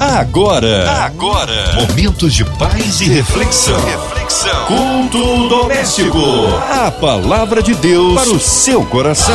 Agora, agora, momentos de paz e reflexão. Reflexão. Culto doméstico. A palavra de Deus para o seu coração.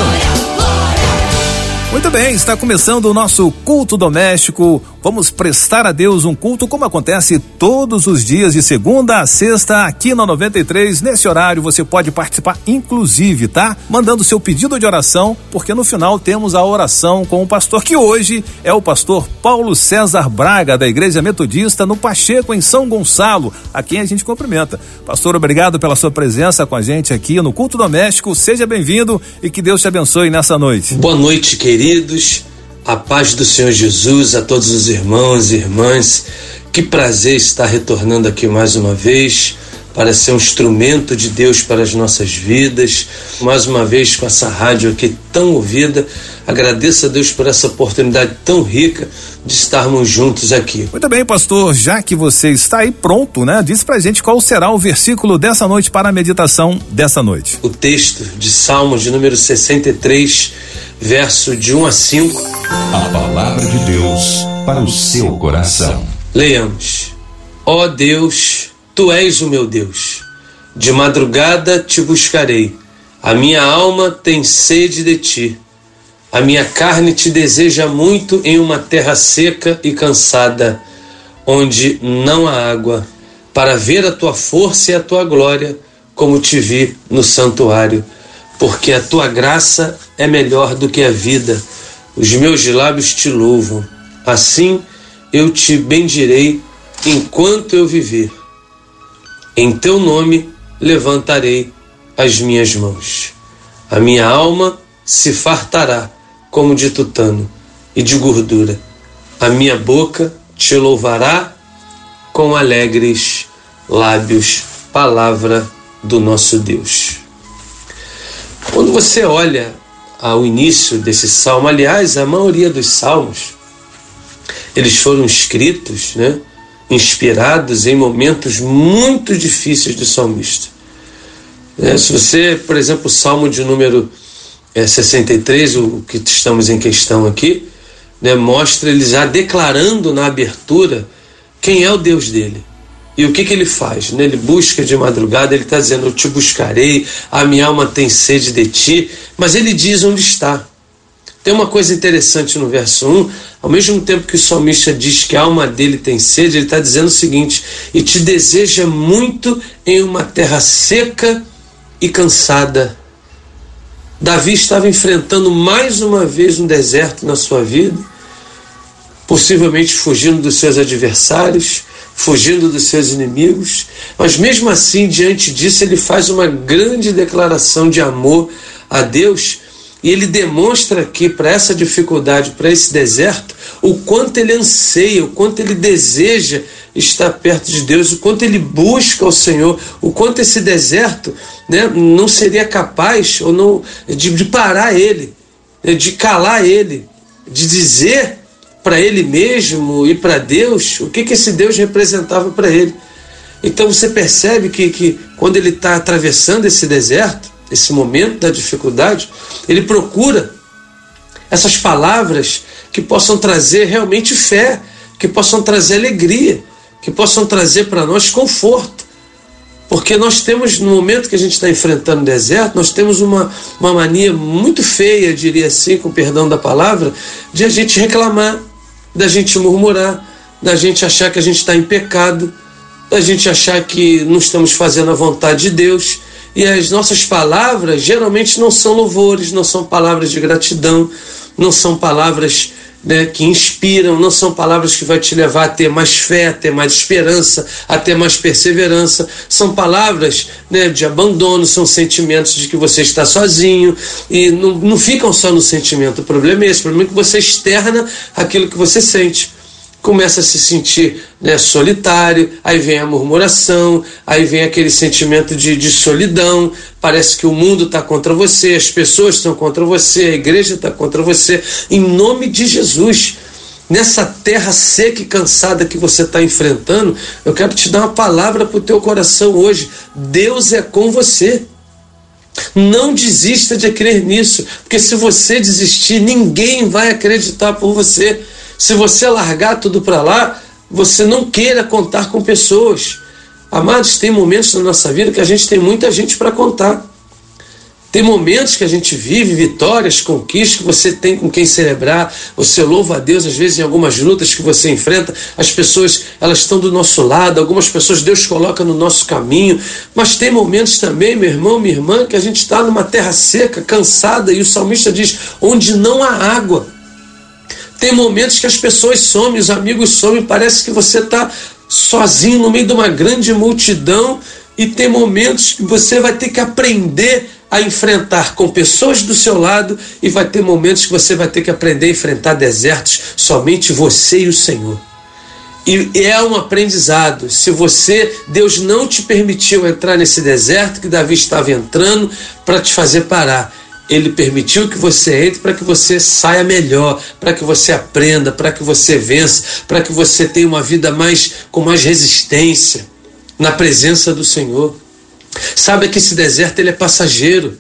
Muito bem, está começando o nosso culto doméstico. Vamos prestar a Deus um culto como acontece todos os dias de segunda a sexta aqui na 93. Nesse horário você pode participar inclusive, tá? Mandando seu pedido de oração, porque no final temos a oração com o pastor que hoje é o pastor Paulo César Braga da Igreja Metodista no Pacheco em São Gonçalo, a quem a gente cumprimenta. Pastor, obrigado pela sua presença com a gente aqui no culto doméstico. Seja bem-vindo e que Deus te abençoe nessa noite. Boa noite, querido queridos, a paz do Senhor Jesus a todos os irmãos e irmãs. Que prazer estar retornando aqui mais uma vez para ser um instrumento de Deus para as nossas vidas. Mais uma vez com essa rádio aqui tão ouvida. Agradeço a Deus por essa oportunidade tão rica de estarmos juntos aqui. Muito bem, pastor, já que você está aí pronto, né? Diz pra gente qual será o versículo dessa noite para a meditação dessa noite. O texto de Salmos de número 63 verso de 1 a 5. A palavra de Deus para o seu coração. Leiamos. Ó oh Deus, tu és o meu Deus. De madrugada te buscarei. A minha alma tem sede de ti. A minha carne te deseja muito em uma terra seca e cansada, onde não há água, para ver a tua força e a tua glória, como te vi no santuário porque a tua graça é melhor do que a vida. Os meus lábios te louvam. Assim eu te bendirei enquanto eu viver. Em teu nome levantarei as minhas mãos. A minha alma se fartará como de tutano e de gordura. A minha boca te louvará com alegres lábios. Palavra do nosso Deus. Quando você olha ao início desse salmo, aliás, a maioria dos salmos, eles foram escritos, né, inspirados em momentos muito difíceis do salmista. É, se você, por exemplo, o salmo de número é, 63, o que estamos em questão aqui, né, mostra ele já declarando na abertura quem é o Deus dele. E o que, que ele faz? Né? Ele busca de madrugada, ele está dizendo: Eu te buscarei, a minha alma tem sede de ti, mas ele diz onde está. Tem uma coisa interessante no verso 1, ao mesmo tempo que o salmista diz que a alma dele tem sede, ele está dizendo o seguinte: E te deseja muito em uma terra seca e cansada. Davi estava enfrentando mais uma vez um deserto na sua vida, possivelmente fugindo dos seus adversários fugindo dos seus inimigos, mas mesmo assim, diante disso, ele faz uma grande declaração de amor a Deus e ele demonstra aqui para essa dificuldade, para esse deserto, o quanto ele anseia, o quanto ele deseja estar perto de Deus, o quanto ele busca o Senhor, o quanto esse deserto né, não seria capaz ou não de, de parar ele, né, de calar ele, de dizer para ele mesmo e para Deus o que, que esse Deus representava para ele. Então você percebe que, que quando ele está atravessando esse deserto, esse momento da dificuldade, ele procura essas palavras que possam trazer realmente fé, que possam trazer alegria, que possam trazer para nós conforto. Porque nós temos, no momento que a gente está enfrentando o deserto, nós temos uma, uma mania muito feia, diria assim, com perdão da palavra, de a gente reclamar, da gente murmurar, da gente achar que a gente está em pecado, da gente achar que não estamos fazendo a vontade de Deus. E as nossas palavras geralmente não são louvores, não são palavras de gratidão, não são palavras né, que inspiram, não são palavras que vai te levar a ter mais fé, a ter mais esperança, a ter mais perseverança. São palavras né, de abandono, são sentimentos de que você está sozinho e não, não ficam só no sentimento. O problema é esse, o problema é que você externa aquilo que você sente começa a se sentir né, solitário, aí vem a murmuração, aí vem aquele sentimento de, de solidão, parece que o mundo está contra você, as pessoas estão contra você, a igreja está contra você. Em nome de Jesus, nessa terra seca e cansada que você está enfrentando, eu quero te dar uma palavra para o teu coração hoje. Deus é com você. Não desista de crer nisso, porque se você desistir, ninguém vai acreditar por você. Se você largar tudo para lá, você não queira contar com pessoas. Amados, tem momentos na nossa vida que a gente tem muita gente para contar. Tem momentos que a gente vive vitórias, conquistas que você tem com quem celebrar. Você louva a Deus, às vezes, em algumas lutas que você enfrenta. As pessoas, elas estão do nosso lado. Algumas pessoas Deus coloca no nosso caminho. Mas tem momentos também, meu irmão, minha irmã, que a gente está numa terra seca, cansada. E o salmista diz: onde não há água. Tem momentos que as pessoas somem, os amigos somem. Parece que você está sozinho no meio de uma grande multidão. E tem momentos que você vai ter que aprender a enfrentar com pessoas do seu lado e vai ter momentos que você vai ter que aprender a enfrentar desertos somente você e o Senhor. E é um aprendizado. Se você, Deus não te permitiu entrar nesse deserto que Davi estava entrando para te fazer parar. Ele permitiu que você entre para que você saia melhor, para que você aprenda, para que você vença, para que você tenha uma vida mais com mais resistência na presença do Senhor. Sabe que esse deserto ele é passageiro.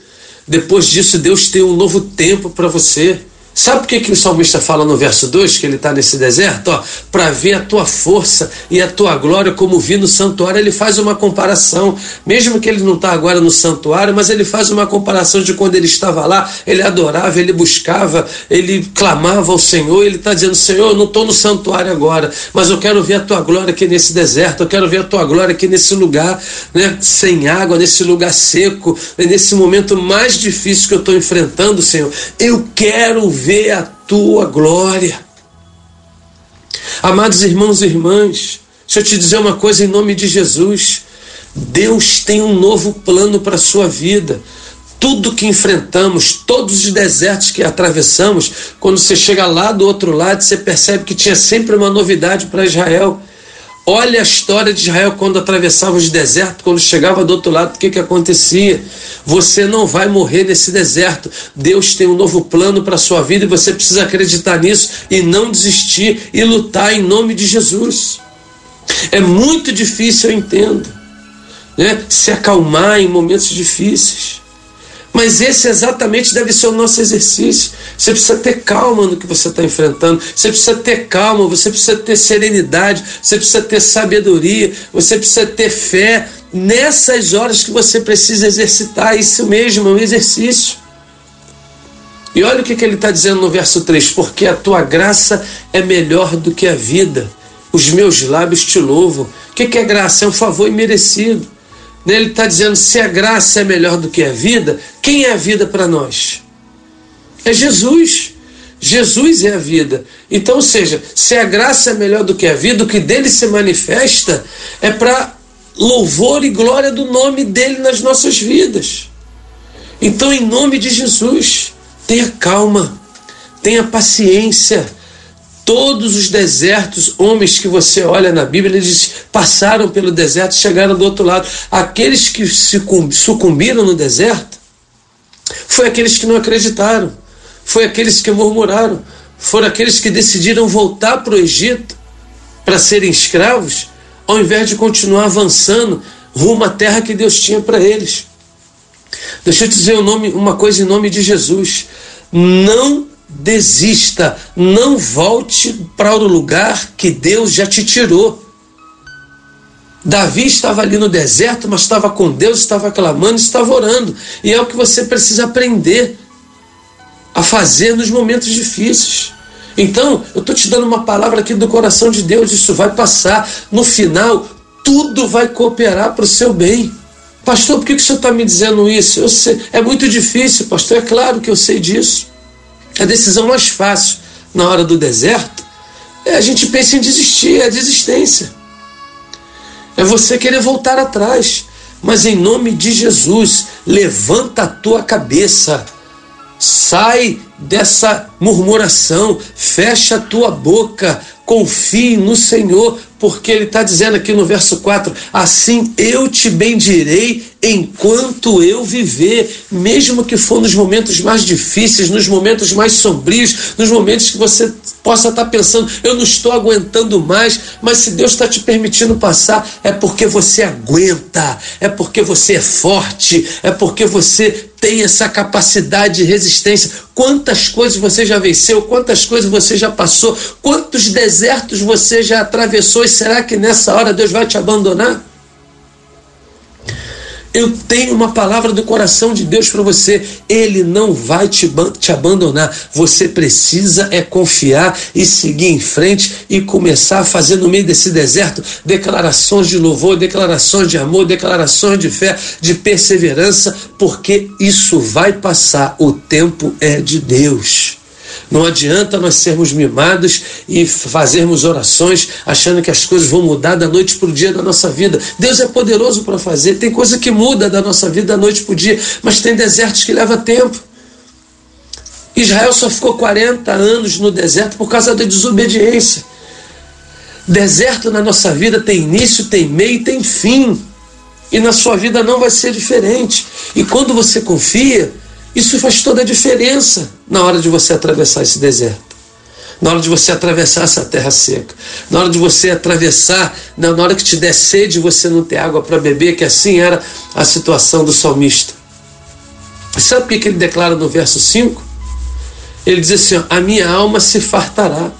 Depois disso, Deus tem um novo tempo para você. Sabe por que, que o salmista fala no verso 2 que ele está nesse deserto? Para ver a tua força e a tua glória como vi no santuário. Ele faz uma comparação, mesmo que ele não está agora no santuário, mas ele faz uma comparação de quando ele estava lá, ele adorava, ele buscava, ele clamava ao Senhor. Ele está dizendo: Senhor, eu não estou no santuário agora, mas eu quero ver a tua glória aqui nesse deserto, eu quero ver a tua glória aqui nesse lugar, né, sem água, nesse lugar seco, nesse momento mais difícil que eu estou enfrentando, Senhor. Eu quero ver ver a tua glória. Amados irmãos e irmãs, deixa eu te dizer uma coisa em nome de Jesus. Deus tem um novo plano para a sua vida. Tudo que enfrentamos, todos os desertos que atravessamos, quando você chega lá do outro lado, você percebe que tinha sempre uma novidade para Israel. Olha a história de Israel quando atravessava os desertos, quando chegava do outro lado, o que, que acontecia? Você não vai morrer nesse deserto. Deus tem um novo plano para a sua vida e você precisa acreditar nisso e não desistir e lutar em nome de Jesus. É muito difícil, eu entendo, né? se acalmar em momentos difíceis. Mas esse exatamente deve ser o nosso exercício. Você precisa ter calma no que você está enfrentando. Você precisa ter calma, você precisa ter serenidade, você precisa ter sabedoria, você precisa ter fé nessas horas que você precisa exercitar. Isso mesmo, é um exercício. E olha o que, que ele está dizendo no verso 3: Porque a tua graça é melhor do que a vida. Os meus lábios te louvam. O que, que é graça? É um favor imerecido. Ele está dizendo: se a graça é melhor do que a vida, quem é a vida para nós? É Jesus. Jesus é a vida. Então, ou seja, se a graça é melhor do que a vida, o que dele se manifesta é para louvor e glória do nome dele nas nossas vidas. Então, em nome de Jesus, tenha calma, tenha paciência Todos os desertos, homens que você olha na Bíblia, eles passaram pelo deserto e chegaram do outro lado. Aqueles que sucumbiram no deserto foi aqueles que não acreditaram, foi aqueles que murmuraram, foram aqueles que decidiram voltar para o Egito para serem escravos, ao invés de continuar avançando rumo à terra que Deus tinha para eles. Deixa eu te dizer um nome, uma coisa em nome de Jesus. Não desista, não volte para o lugar que Deus já te tirou. Davi estava ali no deserto, mas estava com Deus, estava clamando, estava orando. E é o que você precisa aprender a fazer nos momentos difíceis. Então, eu estou te dando uma palavra aqui do coração de Deus, isso vai passar. No final, tudo vai cooperar para o seu bem. Pastor, por que, que o senhor está me dizendo isso? Sei, é muito difícil, pastor, é claro que eu sei disso. A decisão mais fácil na hora do deserto é a gente pensa em desistir, é a desistência. É você querer voltar atrás. Mas em nome de Jesus, levanta a tua cabeça. Sai dessa murmuração, fecha a tua boca, confie no Senhor, porque Ele está dizendo aqui no verso 4: Assim eu te bendirei enquanto eu viver, mesmo que for nos momentos mais difíceis, nos momentos mais sombrios, nos momentos que você possa estar pensando, eu não estou aguentando mais, mas se Deus está te permitindo passar, é porque você aguenta, é porque você é forte, é porque você tem essa capacidade de resistência. Quantas coisas você já venceu, quantas coisas você já passou, quantos desertos você já atravessou, e será que nessa hora Deus vai te abandonar? Eu tenho uma palavra do coração de Deus para você. Ele não vai te, te abandonar. Você precisa é confiar e seguir em frente e começar a fazer no meio desse deserto declarações de louvor, declarações de amor, declarações de fé, de perseverança, porque isso vai passar. O tempo é de Deus. Não adianta nós sermos mimados e fazermos orações achando que as coisas vão mudar da noite para o dia da nossa vida. Deus é poderoso para fazer. Tem coisa que muda da nossa vida da noite para o dia, mas tem desertos que levam tempo. Israel só ficou 40 anos no deserto por causa da desobediência. Deserto na nossa vida tem início, tem meio e tem fim. E na sua vida não vai ser diferente. E quando você confia, isso faz toda a diferença na hora de você atravessar esse deserto. Na hora de você atravessar essa terra seca, na hora de você atravessar, na hora que te der sede você não ter água para beber, que assim era a situação do salmista. Sabe o que ele declara no verso 5? Ele diz assim: A minha alma se fartará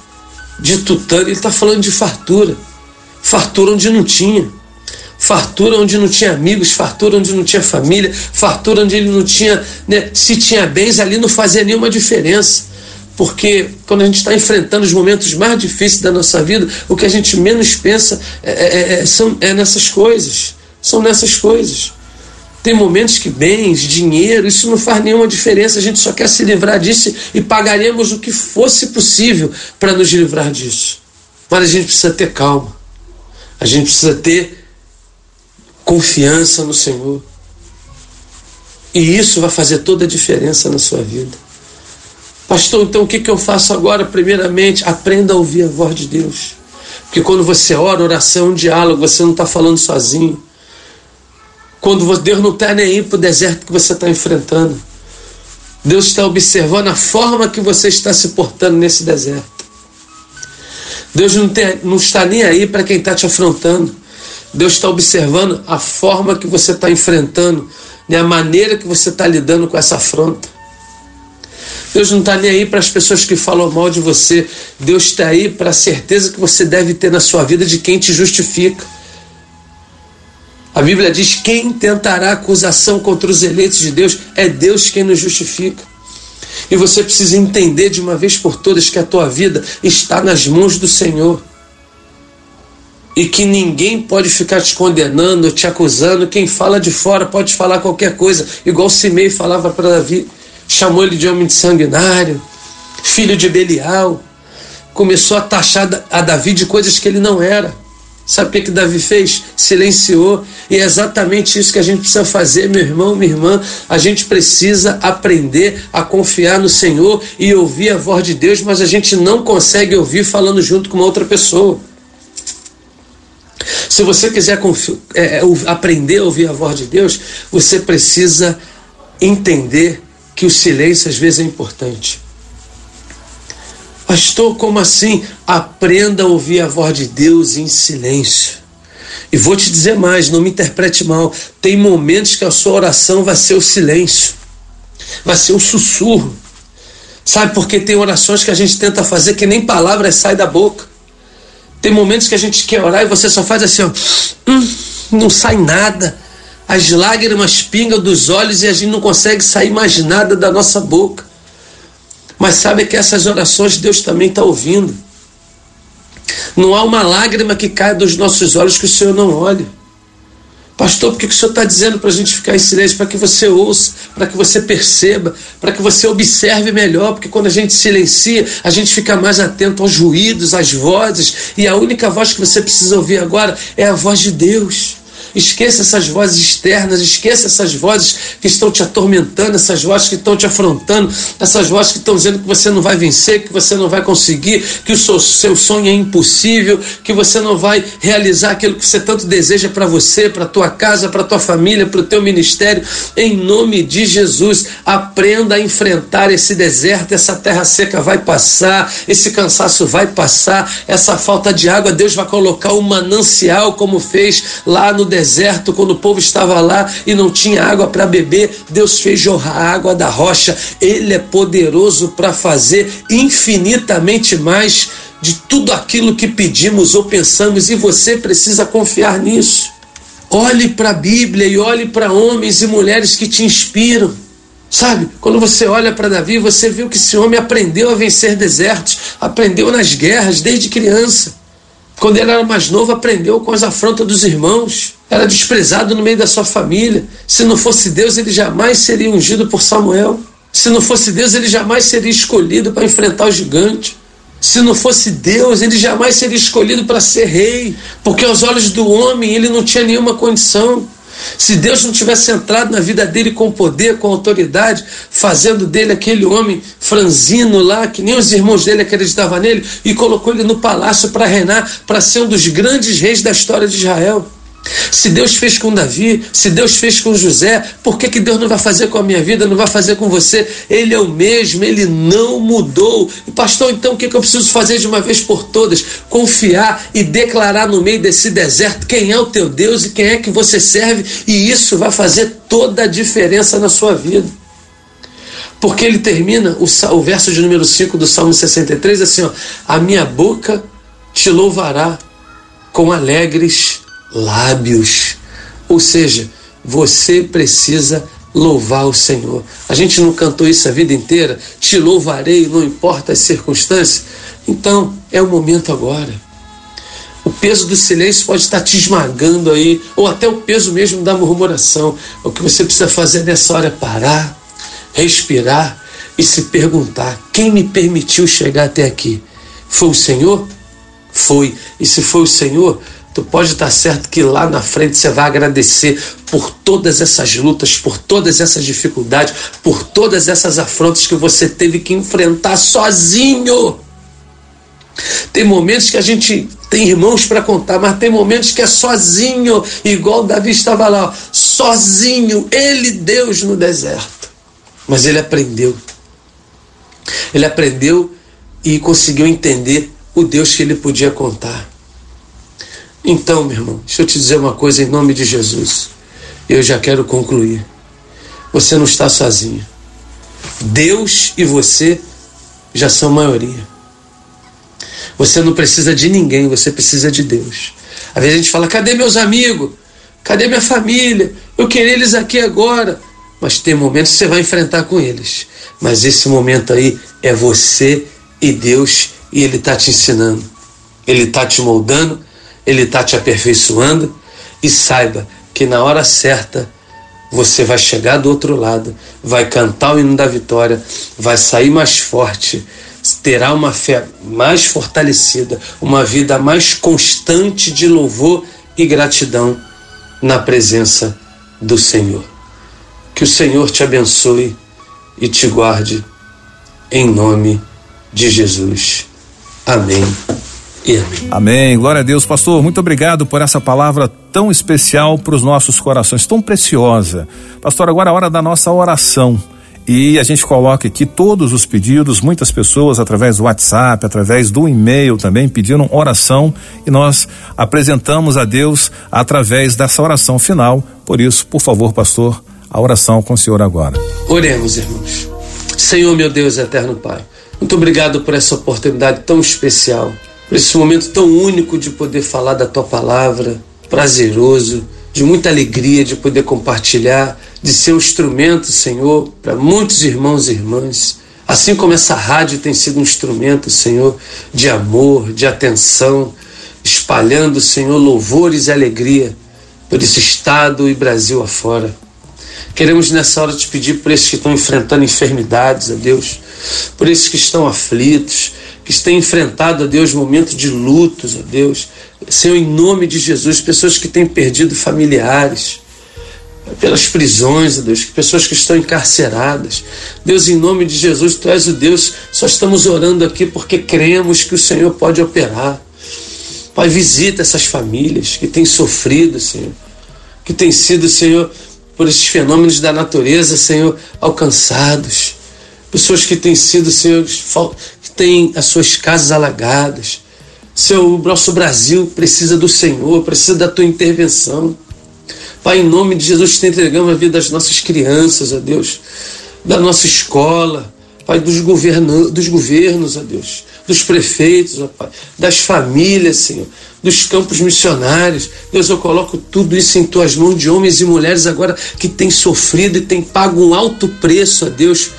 de tutano. Ele está falando de fartura, fartura onde não tinha fartura onde não tinha amigos, fartura onde não tinha família, fartura onde ele não tinha, né, se tinha bens ali não fazia nenhuma diferença. Porque quando a gente está enfrentando os momentos mais difíceis da nossa vida, o que a gente menos pensa é, é, é, são, é nessas coisas. São nessas coisas. Tem momentos que bens, dinheiro, isso não faz nenhuma diferença, a gente só quer se livrar disso e pagaremos o que fosse possível para nos livrar disso. Mas a gente precisa ter calma, a gente precisa ter confiança no Senhor. E isso vai fazer toda a diferença na sua vida. Pastor, então o que, que eu faço agora? Primeiramente, aprenda a ouvir a voz de Deus. Porque quando você ora, oração é um diálogo, você não está falando sozinho. Quando Deus não está nem aí para o deserto que você está enfrentando. Deus está observando a forma que você está se portando nesse deserto. Deus não, tem, não está nem aí para quem está te afrontando. Deus está observando a forma que você está enfrentando, né, a maneira que você está lidando com essa afronta. Deus não está nem aí para as pessoas que falam mal de você. Deus está aí para a certeza que você deve ter na sua vida de quem te justifica. A Bíblia diz: quem tentará acusação contra os eleitos de Deus é Deus quem nos justifica. E você precisa entender de uma vez por todas que a tua vida está nas mãos do Senhor e que ninguém pode ficar te condenando, te acusando. Quem fala de fora pode falar qualquer coisa, igual Simei falava para Davi, chamou ele de homem de sanguinário, filho de Belial. Começou a taxar a Davi de coisas que ele não era. Sabe o que, Davi fez? Silenciou. E é exatamente isso que a gente precisa fazer, meu irmão, minha irmã. A gente precisa aprender a confiar no Senhor e ouvir a voz de Deus, mas a gente não consegue ouvir falando junto com uma outra pessoa. Se você quiser é, é aprender a ouvir a voz de Deus, você precisa entender que o silêncio às vezes é importante. Pastor, como assim? Aprenda a ouvir a voz de Deus em silêncio. E vou te dizer mais, não me interprete mal. Tem momentos que a sua oração vai ser o silêncio, vai ser o sussurro. Sabe, porque tem orações que a gente tenta fazer que nem palavras saem da boca. Tem momentos que a gente quer orar e você só faz assim, ó, hum, não sai nada. As lágrimas pingam dos olhos e a gente não consegue sair mais nada da nossa boca. Mas sabe que essas orações Deus também está ouvindo. Não há uma lágrima que caia dos nossos olhos que o Senhor não olhe. Pastor, por que o senhor está dizendo para a gente ficar em silêncio? Para que você ouça, para que você perceba, para que você observe melhor, porque quando a gente silencia, a gente fica mais atento aos ruídos, às vozes, e a única voz que você precisa ouvir agora é a voz de Deus. Esqueça essas vozes externas, esqueça essas vozes que estão te atormentando, essas vozes que estão te afrontando, essas vozes que estão dizendo que você não vai vencer, que você não vai conseguir, que o seu, seu sonho é impossível, que você não vai realizar aquilo que você tanto deseja para você, para tua casa, para tua família, para o teu ministério. Em nome de Jesus, aprenda a enfrentar esse deserto, essa terra seca vai passar, esse cansaço vai passar, essa falta de água, Deus vai colocar um manancial como fez lá no deserto, quando o povo estava lá e não tinha água para beber, Deus fez jorrar água da rocha. Ele é poderoso para fazer infinitamente mais de tudo aquilo que pedimos ou pensamos, e você precisa confiar nisso. Olhe para a Bíblia e olhe para homens e mulheres que te inspiram. Sabe, quando você olha para Davi, você viu que esse homem aprendeu a vencer desertos, aprendeu nas guerras desde criança. Quando ele era mais novo, aprendeu com as afrontas dos irmãos, era desprezado no meio da sua família. Se não fosse Deus, ele jamais seria ungido por Samuel. Se não fosse Deus, ele jamais seria escolhido para enfrentar o gigante. Se não fosse Deus, ele jamais seria escolhido para ser rei, porque aos olhos do homem ele não tinha nenhuma condição. Se Deus não tivesse entrado na vida dele com poder, com autoridade, fazendo dele aquele homem franzino lá, que nem os irmãos dele acreditavam nele, e colocou ele no palácio para reinar, para ser um dos grandes reis da história de Israel. Se Deus fez com Davi, se Deus fez com José, por que, que Deus não vai fazer com a minha vida, não vai fazer com você? Ele é o mesmo, ele não mudou. E pastor, então o que, que eu preciso fazer de uma vez por todas? Confiar e declarar no meio desse deserto quem é o teu Deus e quem é que você serve, e isso vai fazer toda a diferença na sua vida. Porque ele termina o, o verso de número 5 do Salmo 63 assim: ó, A minha boca te louvará com alegres lábios. Ou seja, você precisa louvar o Senhor. A gente não cantou isso a vida inteira? Te louvarei, não importa as circunstâncias. Então, é o momento agora. O peso do silêncio pode estar te esmagando aí, ou até o peso mesmo da murmuração. O que você precisa fazer nessa hora é parar, respirar e se perguntar: quem me permitiu chegar até aqui? Foi o Senhor? Foi. E se foi o Senhor, Tu pode estar certo que lá na frente você vai agradecer por todas essas lutas, por todas essas dificuldades, por todas essas afrontas que você teve que enfrentar sozinho. Tem momentos que a gente tem irmãos para contar, mas tem momentos que é sozinho, igual Davi estava lá, sozinho, ele Deus no deserto. Mas ele aprendeu. Ele aprendeu e conseguiu entender o Deus que ele podia contar. Então, meu irmão, deixa eu te dizer uma coisa em nome de Jesus. Eu já quero concluir. Você não está sozinho. Deus e você já são maioria. Você não precisa de ninguém, você precisa de Deus. Às vezes a gente fala: cadê meus amigos? Cadê minha família? Eu queria eles aqui agora. Mas tem momentos que você vai enfrentar com eles. Mas esse momento aí é você e Deus, e Ele está te ensinando. Ele está te moldando ele está te aperfeiçoando e saiba que na hora certa você vai chegar do outro lado, vai cantar o hino da vitória, vai sair mais forte, terá uma fé mais fortalecida, uma vida mais constante de louvor e gratidão na presença do Senhor. Que o Senhor te abençoe e te guarde, em nome de Jesus. Amém amém. Amém. Glória a Deus. Pastor, muito obrigado por essa palavra tão especial para os nossos corações, tão preciosa. Pastor, agora é a hora da nossa oração. E a gente coloca aqui todos os pedidos, muitas pessoas através do WhatsApp, através do e-mail também pediram oração e nós apresentamos a Deus através dessa oração final. Por isso, por favor, pastor, a oração com o senhor agora. Oremos, irmãos. Senhor, meu Deus, eterno Pai, muito obrigado por essa oportunidade tão especial esse momento tão único de poder falar da tua palavra, prazeroso, de muita alegria de poder compartilhar, de ser um instrumento, Senhor, para muitos irmãos e irmãs. Assim como essa rádio tem sido um instrumento, Senhor, de amor, de atenção, espalhando, Senhor, louvores e alegria por esse estado e Brasil afora. Queremos nessa hora te pedir por esses que estão enfrentando enfermidades, a Deus, por esses que estão aflitos, que têm enfrentado, a Deus, momentos de lutos, a Deus. Senhor, em nome de Jesus, pessoas que têm perdido familiares, pelas prisões, a Deus, pessoas que estão encarceradas. Deus, em nome de Jesus, Tu és o Deus, só estamos orando aqui porque cremos que o Senhor pode operar. Pai, visita essas famílias que têm sofrido, Senhor, que têm sido, Senhor, por esses fenômenos da natureza, Senhor, alcançados. Pessoas que têm sido, Senhor, têm as suas casas alagadas. Seu, nosso Brasil precisa do Senhor, precisa da tua intervenção. Pai, em nome de Jesus, te entregamos a vida das nossas crianças, ó Deus, da nossa escola, Pai, dos, governo, dos governos, ó Deus, dos prefeitos, ó Pai, das famílias, Senhor, dos campos missionários. Deus, eu coloco tudo isso em tuas mãos de homens e mulheres agora que têm sofrido e têm pago um alto preço, ó Deus,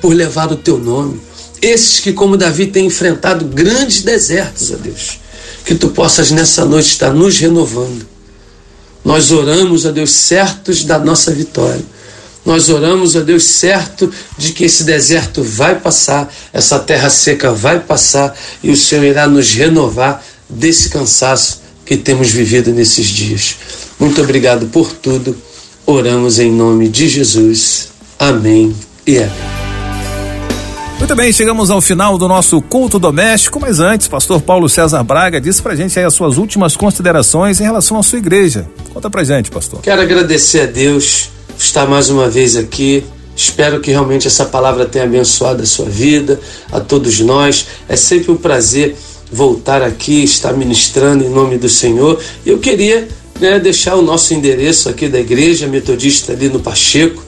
por levar o teu nome. Esses que, como Davi, têm enfrentado grandes desertos, ó Deus. Que tu possas nessa noite estar nos renovando. Nós oramos, ó Deus, certos da nossa vitória. Nós oramos, ó Deus, certo de que esse deserto vai passar, essa terra seca vai passar e o Senhor irá nos renovar desse cansaço que temos vivido nesses dias. Muito obrigado por tudo. Oramos em nome de Jesus. Amém e amém. Muito bem, chegamos ao final do nosso culto doméstico, mas antes, pastor Paulo César Braga disse pra gente aí as suas últimas considerações em relação à sua igreja. Conta pra gente, pastor. Quero agradecer a Deus por estar mais uma vez aqui. Espero que realmente essa palavra tenha abençoado a sua vida, a todos nós. É sempre um prazer voltar aqui, estar ministrando em nome do Senhor. Eu queria né, deixar o nosso endereço aqui da igreja metodista ali no Pacheco,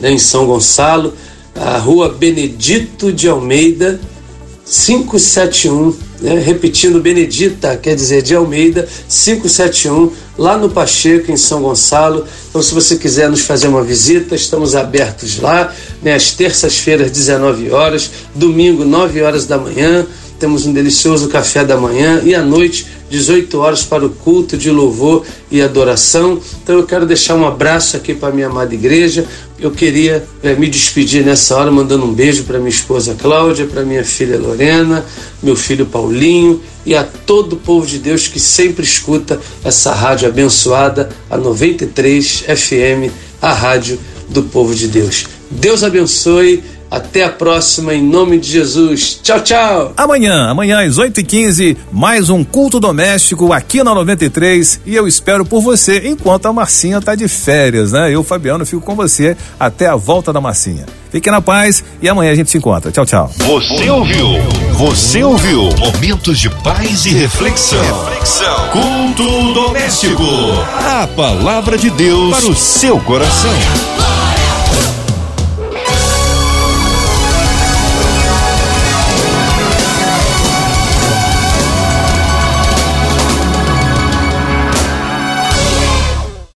né, em São Gonçalo a rua Benedito de Almeida, 571, né? repetindo Benedita, quer dizer de Almeida, 571, lá no Pacheco, em São Gonçalo. Então, se você quiser nos fazer uma visita, estamos abertos lá, né? às terças-feiras, 19 horas, domingo, 9 horas da manhã. Temos um delicioso café da manhã e à noite 18 horas para o culto de louvor e adoração. Então eu quero deixar um abraço aqui para minha amada igreja. Eu queria é, me despedir nessa hora mandando um beijo para minha esposa Cláudia, para minha filha Lorena, meu filho Paulinho e a todo o povo de Deus que sempre escuta essa rádio abençoada, a 93 FM, a rádio do povo de Deus. Deus abençoe até a próxima, em nome de Jesus. Tchau, tchau. Amanhã, amanhã às 8h15, mais um culto doméstico aqui na 93. E eu espero por você enquanto a Marcinha tá de férias, né? Eu, Fabiano, fico com você até a volta da Marcinha. Fique na paz e amanhã a gente se encontra. Tchau, tchau. Você ouviu? Você ouviu? Momentos de paz e reflexão. Reflexão. Culto doméstico. A palavra de Deus para o seu coração.